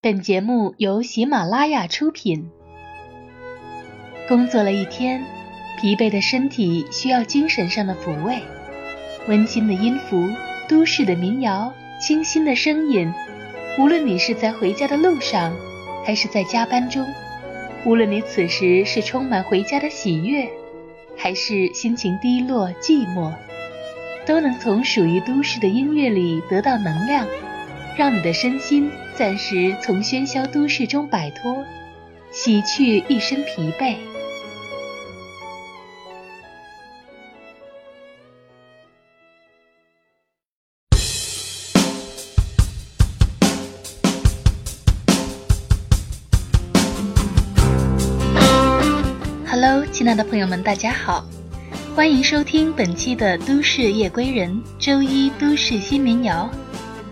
本节目由喜马拉雅出品。工作了一天，疲惫的身体需要精神上的抚慰。温馨的音符，都市的民谣，清新的声音。无论你是在回家的路上，还是在加班中；无论你此时是充满回家的喜悦，还是心情低落寂寞，都能从属于都市的音乐里得到能量。让你的身心暂时从喧嚣都市中摆脱，洗去一身疲惫。Hello，亲爱的朋友们，大家好，欢迎收听本期的《都市夜归人》周一都市新民谣。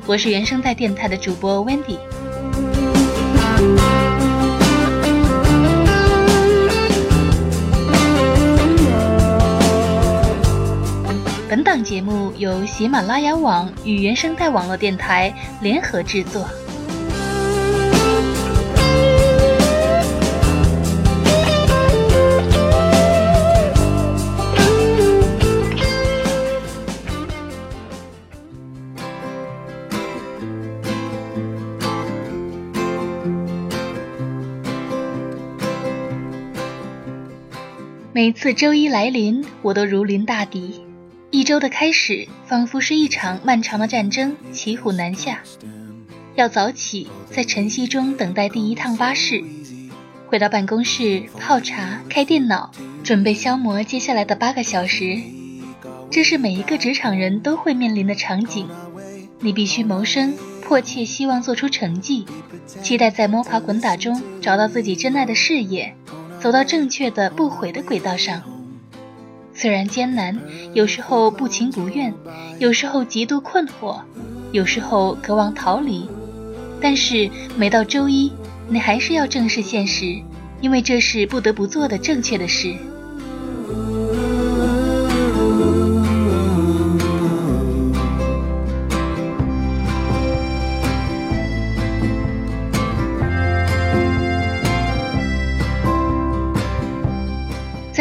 我是原声带电台的主播 Wendy。本档节目由喜马拉雅网与原声带网络电台联合制作。每次周一来临，我都如临大敌。一周的开始，仿佛是一场漫长的战争，骑虎难下。要早起，在晨曦中等待第一趟巴士，回到办公室泡茶、开电脑，准备消磨接下来的八个小时。这是每一个职场人都会面临的场景。你必须谋生，迫切希望做出成绩，期待在摸爬滚打中找到自己真爱的事业。走到正确的不悔的轨道上，虽然艰难，有时候不情不愿，有时候极度困惑，有时候渴望逃离，但是每到周一，你还是要正视现实，因为这是不得不做的正确的事。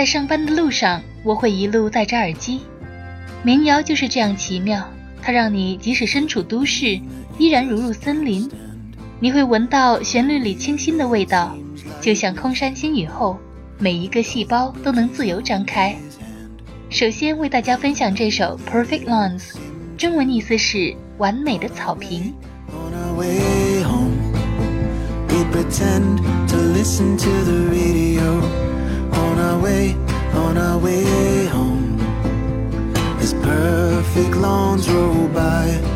上班的路上，我会一路戴着耳机。民谣就是这样奇妙，它让你即使身处都市，依然如入森林。你会闻到旋律里清新的味道，就像空山新雨后，每一个细胞都能自由张开。首先为大家分享这首《Perfect Lawns》，中文意思是完美的草坪。on our way, on our way home. As perfect lawns roll by.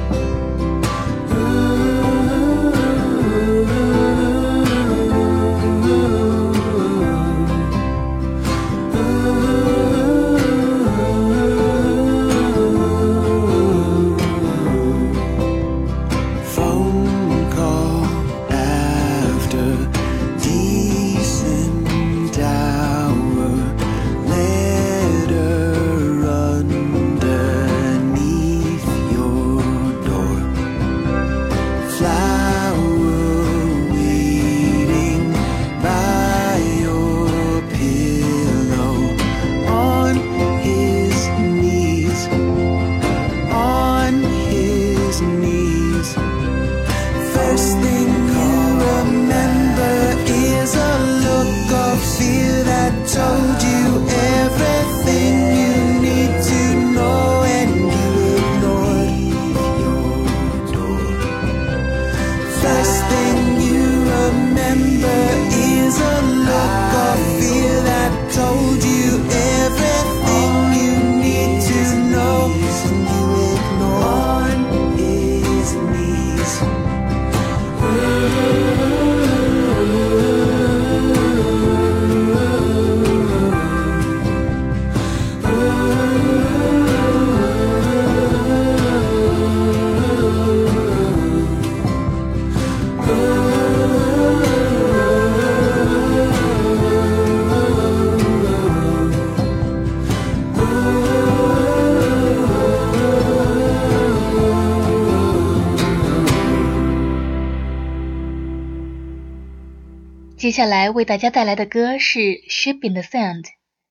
接下来为大家带来的歌是《Ship in the Sand》，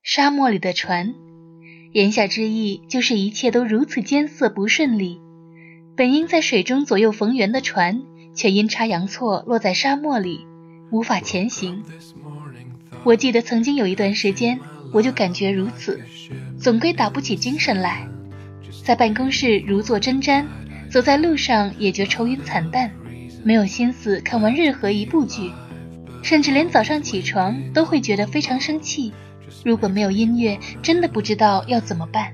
沙漠里的船。言下之意就是一切都如此艰涩不顺利，本应在水中左右逢源的船，却阴差阳错落在沙漠里，无法前行。我记得曾经有一段时间，我就感觉如此，总归打不起精神来，在办公室如坐针毡，走在路上也觉愁云惨淡，没有心思看完任何一部剧。甚至连早上起床都会觉得非常生气。如果没有音乐，真的不知道要怎么办。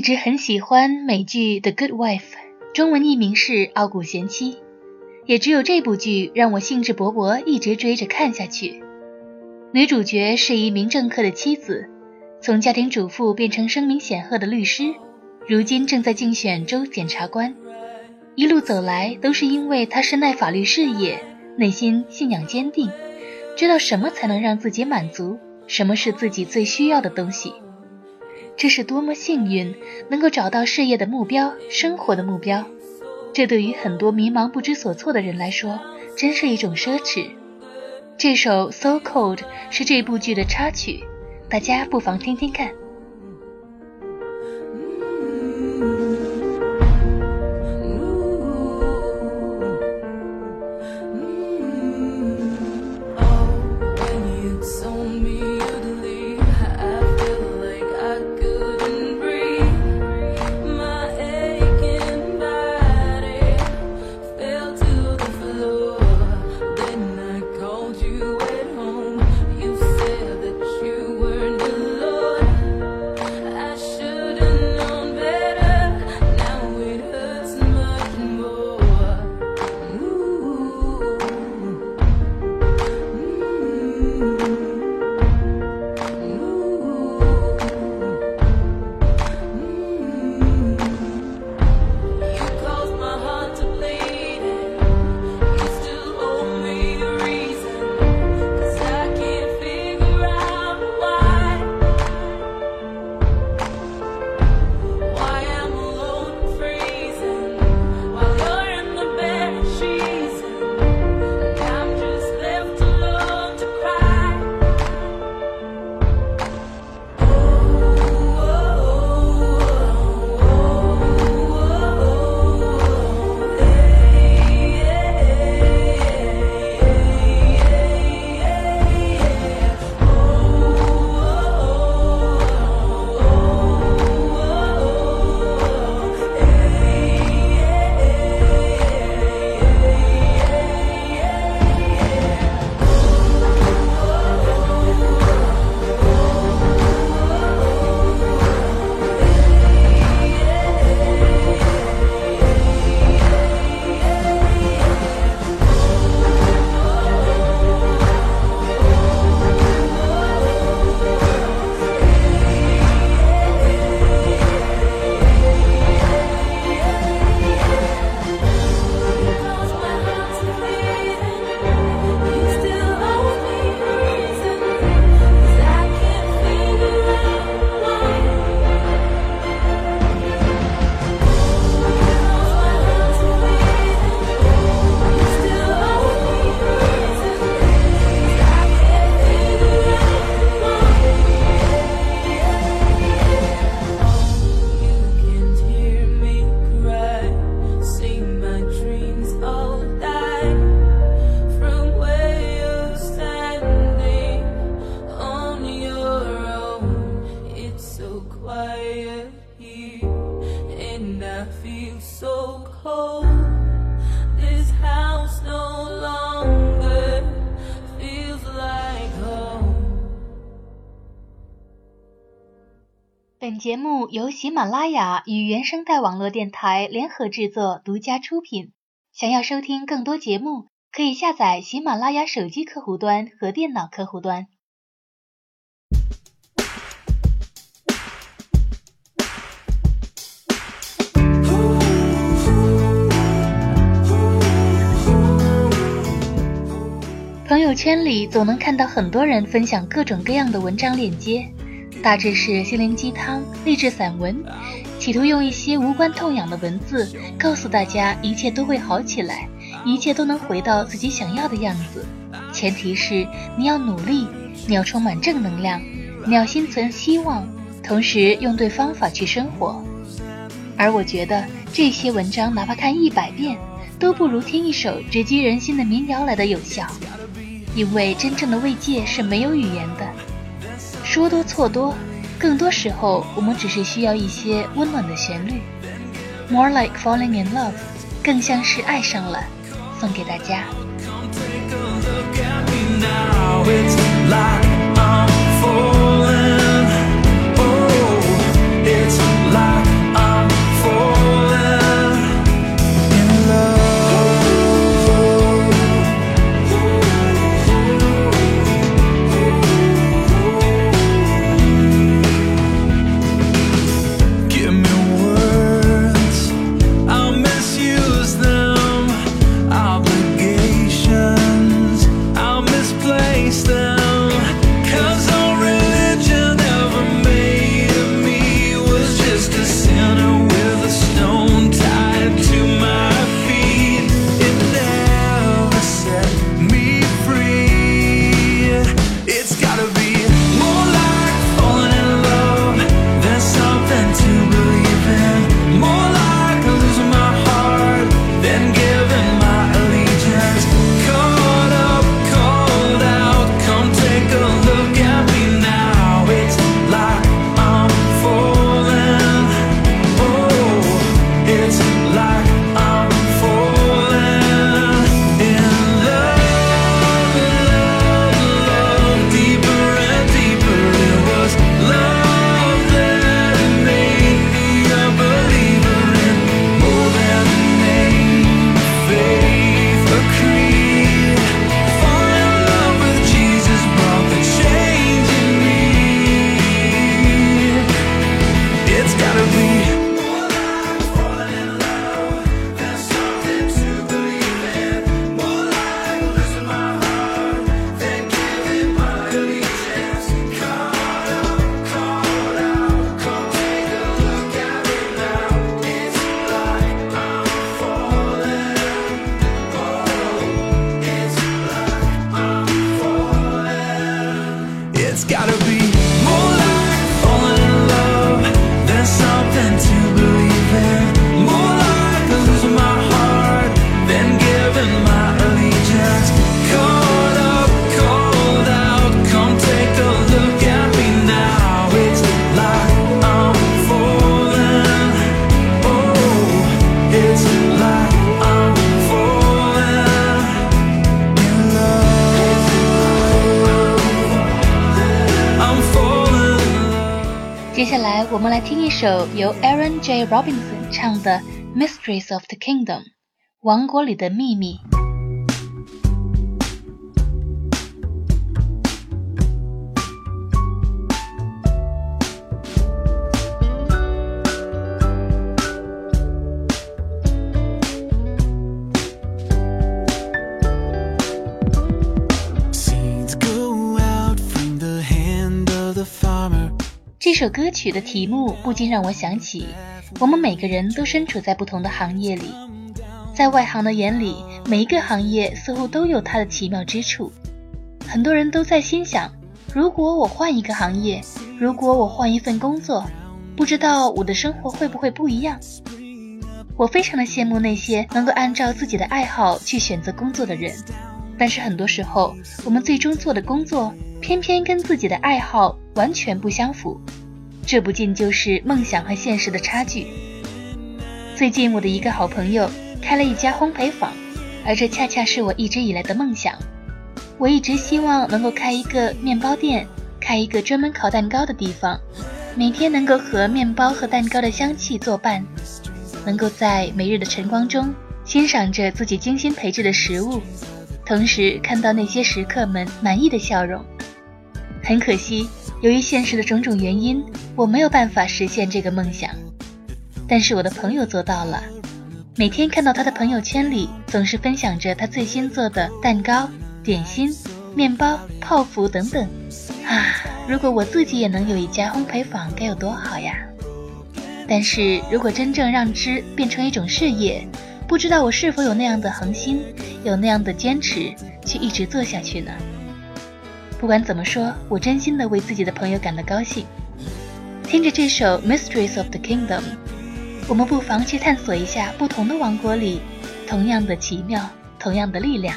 一直很喜欢美剧《The Good Wife》，中文译名是《傲骨贤妻》，也只有这部剧让我兴致勃勃一直追着看下去。女主角是一名政客的妻子，从家庭主妇变成声名显赫的律师，如今正在竞选州检察官。一路走来都是因为她深爱法律事业，内心信仰坚定，知道什么才能让自己满足，什么是自己最需要的东西。这是多么幸运，能够找到事业的目标、生活的目标。这对于很多迷茫不知所措的人来说，真是一种奢侈。这首《So Cold》是这部剧的插曲，大家不妨听听看。节目由喜马拉雅与原声带网络电台联合制作，独家出品。想要收听更多节目，可以下载喜马拉雅手机客户端和电脑客户端。朋友圈里总能看到很多人分享各种各样的文章链接，大致是心灵鸡汤、励志散文，企图用一些无关痛痒的文字告诉大家一切都会好起来，一切都能回到自己想要的样子。前提是你要努力，你要充满正能量，你要心存希望，同时用对方法去生活。而我觉得这些文章哪怕看一百遍，都不如听一首直击人心的民谣来的有效。因为真正的慰藉是没有语言的，说多错多，更多时候我们只是需要一些温暖的旋律。More like falling in love，更像是爱上了，送给大家。我们来听一首由 Aaron J. Robinson 唱的《Mysteries of the Kingdom》王国里的秘密。这首歌曲的题目不禁让我想起，我们每个人都身处在不同的行业里，在外行的眼里，每一个行业似乎都有它的奇妙之处。很多人都在心想，如果我换一个行业，如果我换一份工作，不知道我的生活会不会不一样。我非常的羡慕那些能够按照自己的爱好去选择工作的人，但是很多时候，我们最终做的工作偏偏跟自己的爱好完全不相符，这不禁就是梦想和现实的差距。最近我的一个好朋友开了一家烘焙坊，而这恰恰是我一直以来的梦想。我一直希望能够开一个面包店，开一个专门烤蛋糕的地方，每天能够和面包和蛋糕的香气作伴，能够在每日的晨光中欣赏着自己精心培制的食物，同时看到那些食客们满意的笑容。很可惜，由于现实的种种原因，我没有办法实现这个梦想。但是我的朋友做到了，每天看到他的朋友圈里总是分享着他最新做的蛋糕、点心、面包、泡芙等等。啊，如果我自己也能有一家烘焙坊，该有多好呀！但是如果真正让之变成一种事业，不知道我是否有那样的恒心，有那样的坚持，去一直做下去呢？不管怎么说，我真心的为自己的朋友感到高兴。听着这首《Mysteries of the Kingdom》，我们不妨去探索一下不同的王国里同样的奇妙、同样的力量。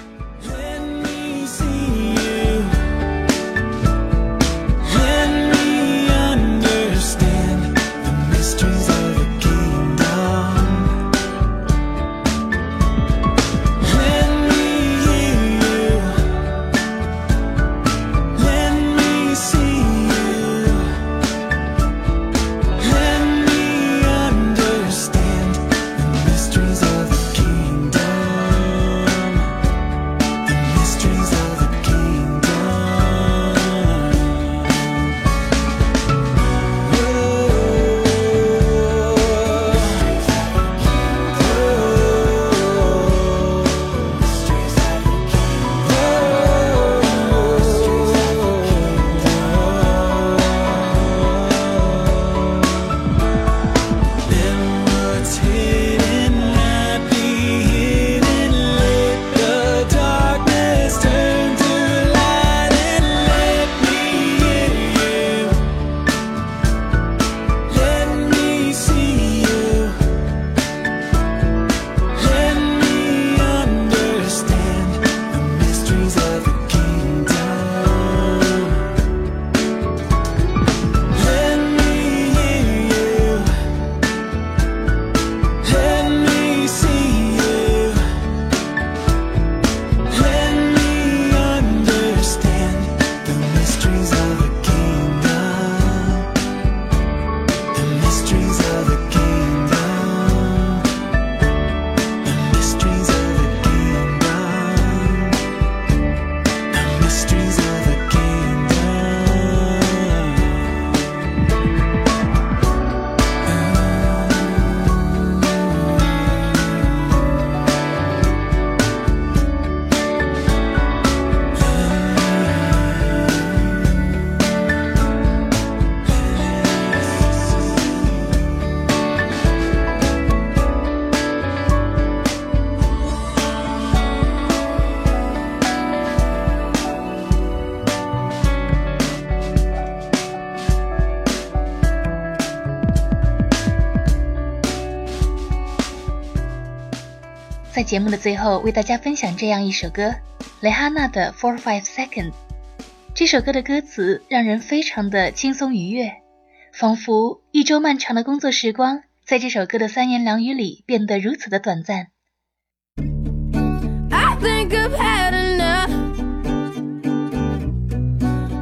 节目的最后，为大家分享这样一首歌，蕾哈娜的《Four Five Seconds》。这首歌的歌词让人非常的轻松愉悦，仿佛一周漫长的工作时光，在这首歌的三言两语里变得如此的短暂。I think I've had enough.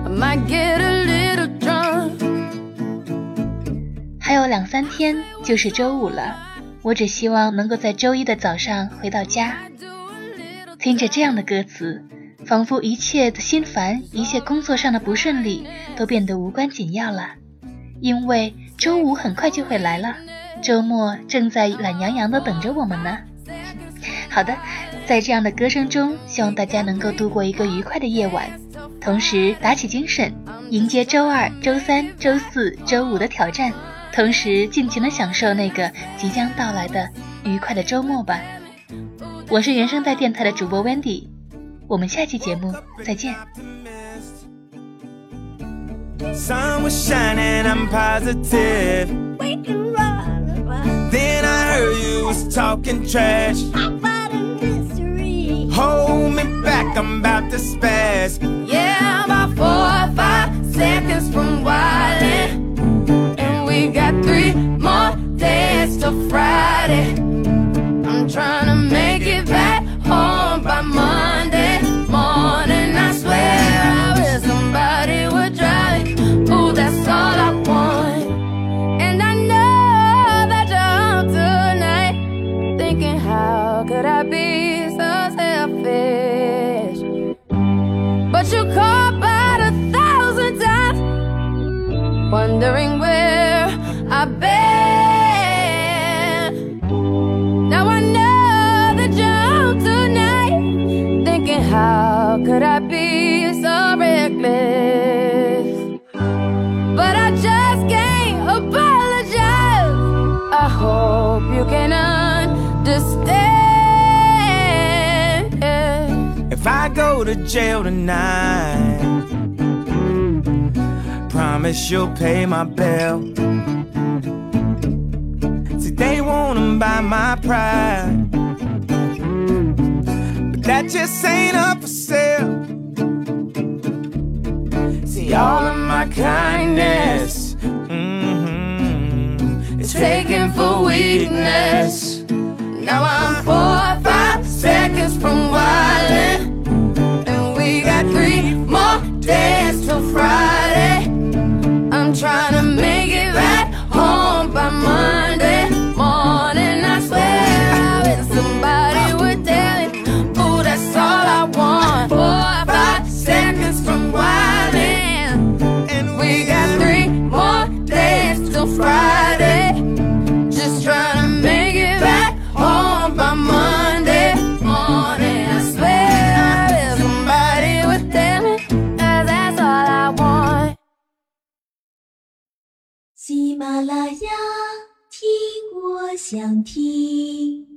I might get a little drunk. 还有两三天就是周五了，我只希望能够在周一的早上回到家。听着这样的歌词，仿佛一切的心烦，一切工作上的不顺利都变得无关紧要了，因为周五很快就会来了，周末正在懒洋洋的等着我们呢。好的，在这样的歌声中，希望大家能够度过一个愉快的夜晚，同时打起精神，迎接周二、周三、周四周五的挑战，同时尽情的享受那个即将到来的愉快的周末吧。我是原声带电台的主播 Wendy，我们下期节目再见。Sun was shining, I'm positive. We can run. Then I heard you was talking trash. Hold me back, I'm about to spaz. Friday. I'm trying to make it back home by Monday. to jail tonight. Promise you'll pay my bill. See, they wanna buy my pride. But that just ain't up for sale. See, all of my kindness mm-hmm, is taken for weakness. Now I'm 想听。